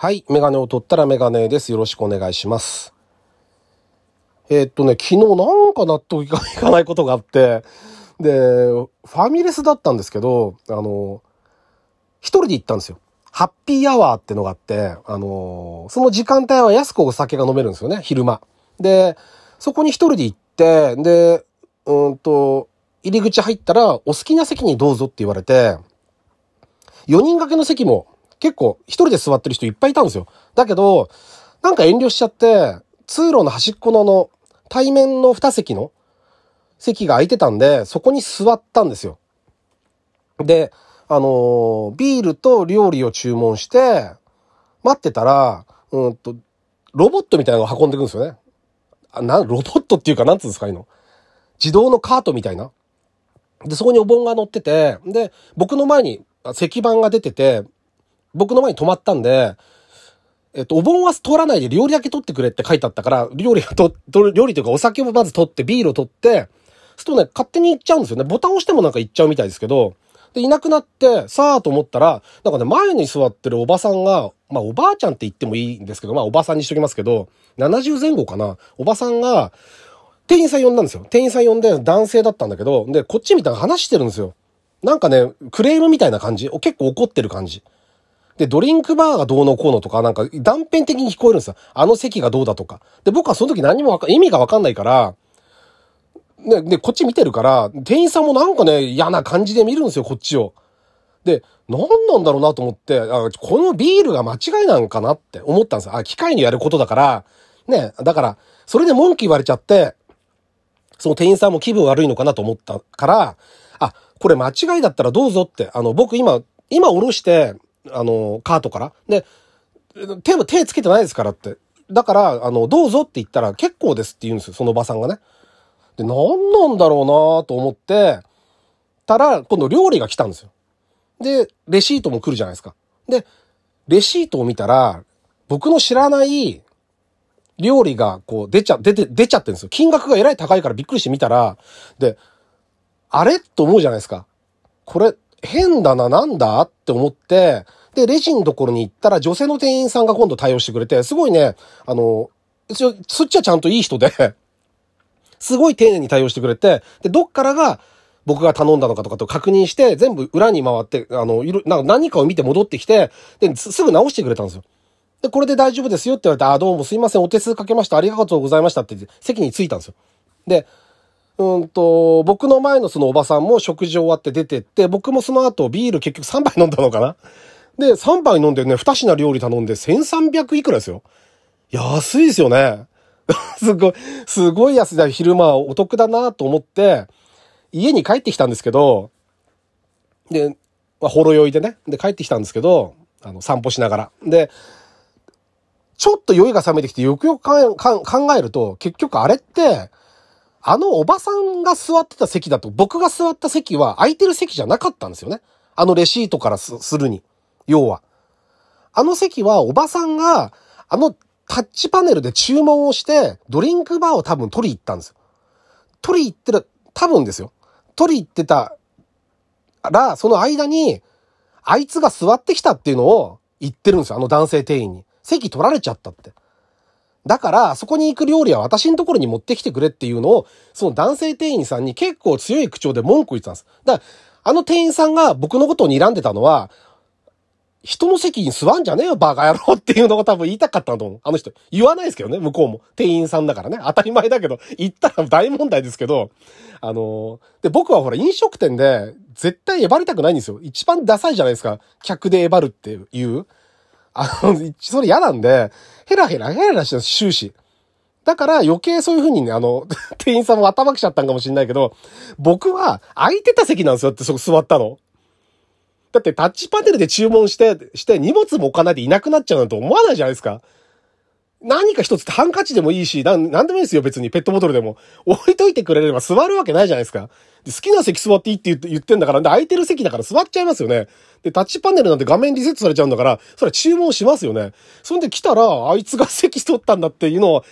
はい。メガネを取ったらメガネです。よろしくお願いします。えーっとね、昨日なんか納得いかいかないことがあって、で、ファミレスだったんですけど、あの、一人で行ったんですよ。ハッピーアワーってのがあって、あの、その時間帯は安くお酒が飲めるんですよね、昼間。で、そこに一人で行って、で、うんと、入り口入ったら、お好きな席にどうぞって言われて、4人掛けの席も結構一人で座ってる人いっぱいいたんですよ。だけど、なんか遠慮しちゃって、通路の端っこのあの、対面の2席の席が空いてたんで、そこに座ったんですよ。で、あのビールと料理を注文して、待ってたら、うんと、ロボットみたいなのが運んでくるんですよね。あな、ロボットっていうか、なんつうんですか、ああいの。自動のカートみたいな。で、そこにお盆が乗ってて、で、僕の前に石板が出てて、僕の前に止まったんで、えっと、お盆は通らないで料理だけ取ってくれって書いてあったから、料理と、料理というかお酒をまず取って、ビールを取って、そうするとね、勝手に行っちゃうんですよね。ボタン押してもなんか行っちゃうみたいですけど、で、いなくなって、さあと思ったら、なんかね、前に座ってるおばさんが、まあ、おばあちゃんって言ってもいいんですけど、まあ、おばさんにしときますけど、70前後かな。おばさんが、店員さん呼んだんですよ。店員さん呼んで男性だったんだけど、で、こっちみたいな話してるんですよ。なんかね、クレームみたいな感じ。結構怒ってる感じ。で、ドリンクバーがどうのこうのとか、なんか断片的に聞こえるんですよ。あの席がどうだとか。で、僕はその時何もわか、意味がわかんないから、ね、で、こっち見てるから、店員さんもなんかね、嫌な感じで見るんですよ、こっちを。で、何なんだろうなと思って、あこのビールが間違いなんかなって思ったんですよ。あ、機械にやることだから、ね、だから、それで文句言われちゃって、その店員さんも気分悪いのかなと思ったから、あ、これ間違いだったらどうぞって、あの、僕今、今下ろして、あの、カートから。で、手も手つけてないですからって。だから、あの、どうぞって言ったら結構ですって言うんですよ、そのおばさんがね。で、何なんだろうなと思って、たら、今度料理が来たんですよ。で、レシートも来るじゃないですか。で、レシートを見たら、僕の知らない料理がこう出ちゃ、出て、出ちゃってるんですよ。金額がえらい高いからびっくりして見たら、で、あれ？と思うじゃないですか。これ、変だな、なんだ？って思って、で、レジのところに行ったら女性の店員さんが今度対応してくれて、すごいね、あの、そっちはちゃんといい人で、すごい丁寧に対応してくれて、で、どっからが僕が頼んだのかとかと確認して、全部裏に回って、あの、いろ、なんか何かを見て戻ってきて、で、すぐ直してくれたんですよ。で、これで大丈夫ですよって言われて、あ、どうもすいません、お手数かけました、ありがとうございましたってって、席に着いたんですよ。で、うんと、僕の前のそのおばさんも食事終わって出てって、僕もその後ビール結局3杯飲んだのかなで、3杯飲んでね、2品料理頼んで1300いくらですよ。安いですよね。すごい、すごい安いだ。昼間お得だなと思って、家に帰ってきたんですけど、で、まあ、ほろ酔いでね。で、帰ってきたんですけど、あの、散歩しながら。で、ちょっと酔いが覚めてきて、よくよくかんかん考えると、結局あれって、あのおばさんが座ってた席だと、僕が座った席は空いてる席じゃなかったんですよね。あのレシートからするに。要は。あの席はおばさんが、あのタッチパネルで注文をして、ドリンクバーを多分取り行ったんですよ。取り行ってる、多分ですよ。取り行ってたら、その間に、あいつが座ってきたっていうのを言ってるんですよ。あの男性店員に。席取られちゃったって。だから、そこに行く料理は私のところに持ってきてくれっていうのを、その男性店員さんに結構強い口調で文句言ってたんです。だから、あの店員さんが僕のことを睨んでたのは、人の席に座んじゃねえよ、バカ野郎っていうのが多分言いたかったんだと思う。あの人。言わないですけどね、向こうも。店員さんだからね。当たり前だけど、言ったら大問題ですけど、あのーで、僕はほら、飲食店で、絶対えばりたくないんですよ。一番ダサいじゃないですか。客でえばるっていう。あの、それ嫌なんで、ヘラヘラヘラヘラしてる終始。だから余計そういう風にね、あの、店員さんも頭きちゃったんかもしれないけど、僕は空いてた席なんですよってそこ座ったの。だってタッチパネルで注文して、して荷物も置かないでいなくなっちゃうなんて思わないじゃないですか。何か一つハンカチでもいいし、なん、なんでもいいですよ、別に。ペットボトルでも。置いといてくれれば座るわけないじゃないですか。で好きな席座っていいって言って言ってんだから、で空いてる席だから座っちゃいますよね。で、タッチパネルなんて画面リセットされちゃうんだから、それは注文しますよね。そんで来たら、あいつが席取ったんだっていうのは、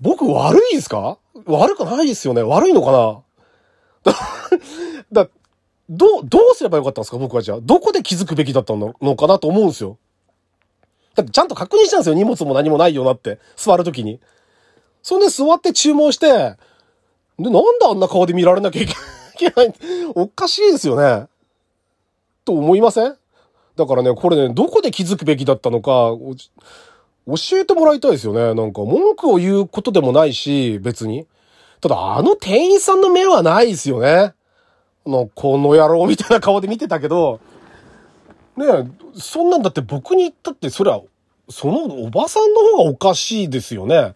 僕悪いですか？悪くないですよね。悪いのかな？だ、だどう、どうすればよかったんですか？僕はじゃあ。どこで気づくべきだったのかなと思うんですよ。だってちゃんと確認したんですよ。荷物も何もないよなって。座るときに。そんで座って注文して、で、なんであんな顔で見られなきゃいけない おかしいですよね。と思いません？だからね、これね、どこで気づくべきだったのか、教えてもらいたいですよね。なんか文句を言うことでもないし、別に。ただ、あの店員さんの目はないですよね。の、この野郎みたいな顔で見てたけど、ねえ、そんなんだって僕に言ったって、それは、そのおばさんの方がおかしいですよね。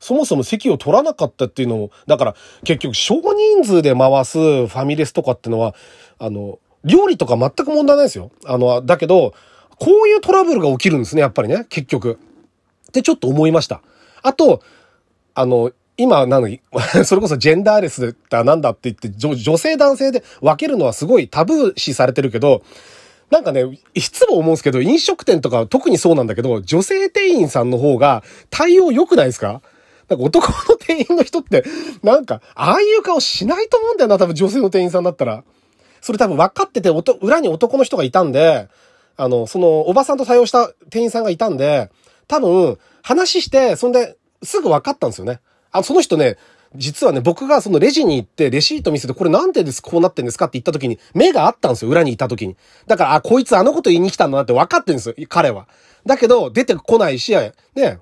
そもそも席を取らなかったっていうのも、だから結局少人数で回すファミレスとかってのは、あの、料理とか全く問題ないですよ。あの、だけど、こういうトラブルが起きるんですね、やっぱりね、結局。ってちょっと思いました。あと、あの、今、なのに、それこそジェンダーレスだなんだって言って、女性男性で分けるのはすごいタブー視されてるけど、なんかね、いつも思うんですけど、飲食店とか特にそうなんだけど、女性店員さんの方が対応良くないですか？なんか男の店員の人って、なんか、ああいう顔しないと思うんだよな、多分女性の店員さんだったら。それ多分分かってて、裏に男の人がいたんで、あの、その、おばさんと対応した店員さんがいたんで、多分、話して、そんで、すぐ分かったんですよね。あ、その人ね、実はね、僕がそのレジに行ってレシート見せて、これなんでです、こうなってんですかって言った時に、目があったんですよ、裏にいた時に。だから、あ、こいつあのこと言いに来たんだなって分かってんですよ、彼は。だけど、出てこないし、ね、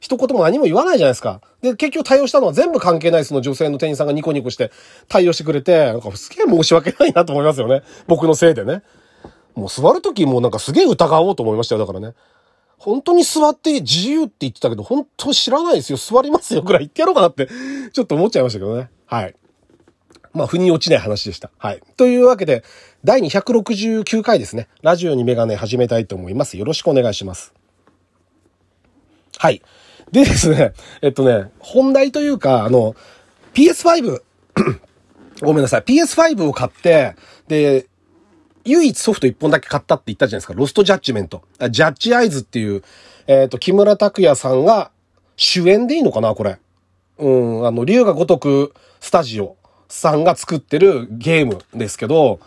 一言も何も言わないじゃないですか。で、結局対応したのは全部関係ないその女性の店員さんがニコニコして対応してくれて、なんかすげえ申し訳ないなと思いますよね。僕のせいでね。もう座るときもなんかすげえ疑おうと思いましたよ、だからね。本当に座って自由って言ってたけど、本当知らないですよ。座りますよ。ぐらい言ってやろうかなって、ちょっと思っちゃいましたけどね。はい。まあ、腑に落ちない話でした。はい。というわけで、第269回ですね。ラジオにメガネ始めたいと思います。よろしくお願いします。はい。でですね、えっとね、本題というか、あの、PS5 ごめんなさい。PS5 を買って、で、唯一ソフト1本だけ買ったって言ったじゃないですか。ロストジャッジメント。ジャッジアイズっていう、えっ、ー、と、木村拓哉さんが主演でいいのかなこれ。うん、あの、竜が如くスタジオさんが作ってるゲームですけど、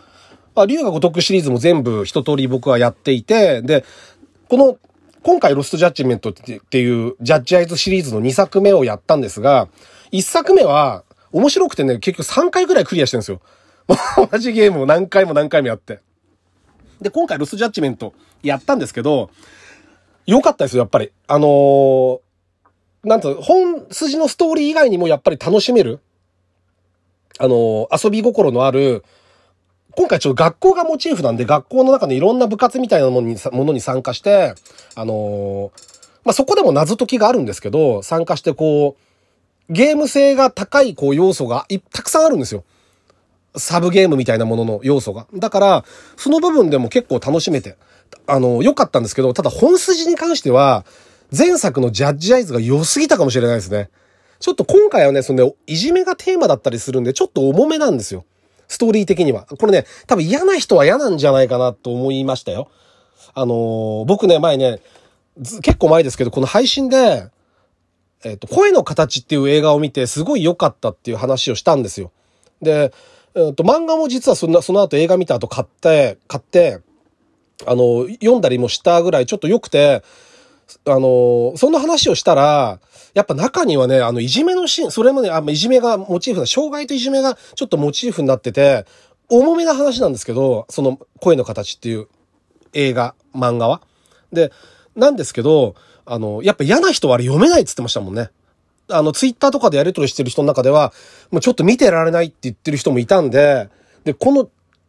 まあ、竜が如くシリーズも全部一通り僕はやっていて、で、この、今回ロストジャッジメントっていうジャッジアイズシリーズの2作目をやったんですが、1作目は面白くてね、結局3回ぐらいクリアしてるんですよ。同じゲームを何回も何回もやって。で、今回ロスジャッジメントやったんですけど、良かったですよ、やっぱり。あのー、なんと、本筋のストーリー以外にもやっぱり楽しめる、あのー、遊び心のある、今回ちょっと学校がモチーフなんで、学校の中でいろんな部活みたいなものにものに参加して、あのー、まあ、そこでも謎解きがあるんですけど、参加してこう、ゲーム性が高いこう要素がたくさんあるんですよ。サブゲームみたいなものの要素が。だから、その部分でも結構楽しめて、あの、良かったんですけど、ただ本筋に関しては、前作のジャッジアイズが良すぎたかもしれないですね。ちょっと今回はね、そのね、いじめがテーマだったりするんで、ちょっと重めなんですよ。ストーリー的には。これね、多分嫌な人は嫌なんじゃないかなと思いましたよ。あのー、僕ね、前ね、結構前ですけど、この配信で、えっ、ー、と、声の形っていう映画を見て、すごい良かったっていう話をしたんですよ。で、えっと、漫画も実はそのその後映画見た後買って、買って、あの、読んだりもしたぐらいちょっと良くて、あの、そんな話をしたら、やっぱ中にはね、あの、いじめのシーン、それもね、あいじめがモチーフな、障害といじめがちょっとモチーフになってて、重めな話なんですけど、その声の形っていう映画、漫画は。で、なんですけど、あの、やっぱ嫌な人はあれ読めないって言ってましたもんね。あの、ツイッターとかでやり取りしてる人の中では、もうちょっと見てられないって言ってる人もいたんで、で、この、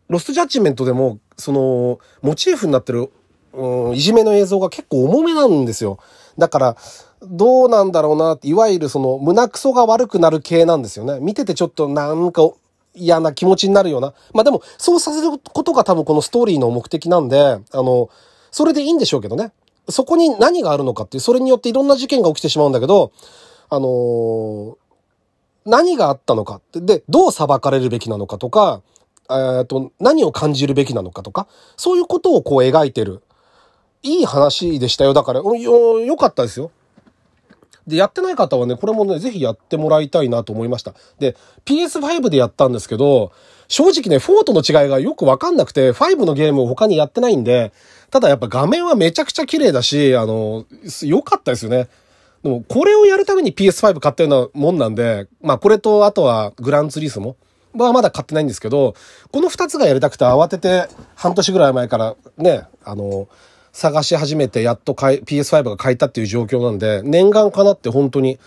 ロストジャッジメントでも、その、モチーフになってる、うん、いじめの映像が結構重めなんですよ。だから、どうなんだろうなって、いわゆるその、胸クソが悪くなる系なんですよね。見ててちょっとなんか嫌な気持ちになるような。まあでも、そうさせることが多分このストーリーの目的なんで、あの、それでいいんでしょうけどね。そこに何があるのかっていう、それによっていろんな事件が起きてしまうんだけど、あのー、何があったのかってで、どう裁かれるべきなのかとか、えっと、何を感じるべきなのかとか、そういうことをこう描いてる。いい話でしたよ。だから、よ、よかったですよ。で、やってない方はね、これもね、ぜひやってもらいたいなと思いました。で、PS5 でやったんですけど、正直ね、4との違いがよくわかんなくて、5のゲームを他にやってないんで、ただやっぱ画面はめちゃくちゃ綺麗だし、あの、良かったですよね。でも、これをやるために PS5 買ったようなもんなんで、まあこれと、あとはグランツリスモはまだ買ってないんですけど、この2つがやりたくて慌てて半年ぐらい前からね、あの、探し始めてやっと買い PS5 が買えたっていう状況なんで、念願かなって本当に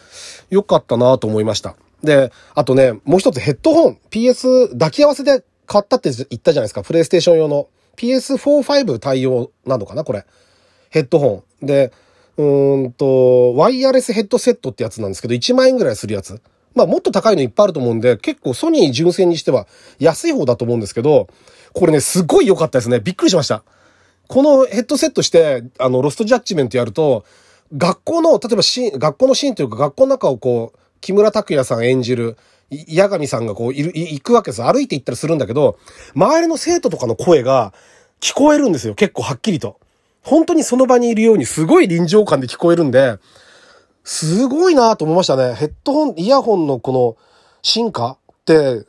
良かったなと思いました。で、あとね、もう一つヘッドホン、PS 抱き合わせで買ったって言ったじゃないですか。プレイステーション用の。PS4、5対応なのかなこれ。ヘッドホン。で、うーんと、ワイヤレスヘッドセットってやつなんですけど、1万円ぐらいするやつ。まあもっと高いのいっぱいあると思うんで、結構ソニー純正にしては安い方だと思うんですけど、これね、すごい良かったですね。びっくりしました。このヘッドセットして、あの、ロストジャッジメントやると、学校の、例えばシーン、学校のシーンというか学校の中をこう、木村拓哉さん演じる、矢神さんがこう、いる、行くわけです。歩いて行ったりするんだけど、周りの生徒とかの声が聞こえるんですよ。結構はっきりと。本当にその場にいるようにすごい臨場感で聞こえるんで、すごいなと思いましたね。ヘッドホン、イヤホンのこの進化って、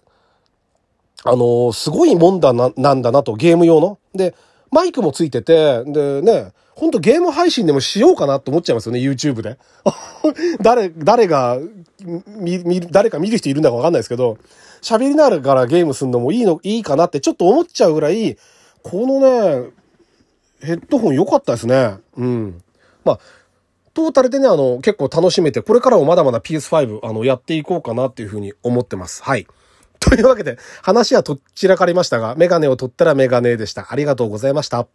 あのー、すごいもんだな、なんだなと、ゲーム用の。で、マイクもついてて、でね、ほんとゲーム配信でもしようかなと思っちゃいますよね、YouTube で。誰、誰が、見、見、誰か見る人いるんだかわかんないですけど、喋りながらゲームするのもいいの、いいかなってちょっと思っちゃうぐらい、このね、ヘッドホン良かったですね。うん。まあ、トータルでね、あの、結構楽しめて、これからもまだまだ PS5、あの、やっていこうかなっていうふうに思ってます。はい。というわけで、話はとっちらかりましたが、メガネを取ったらメガネでした。ありがとうございました。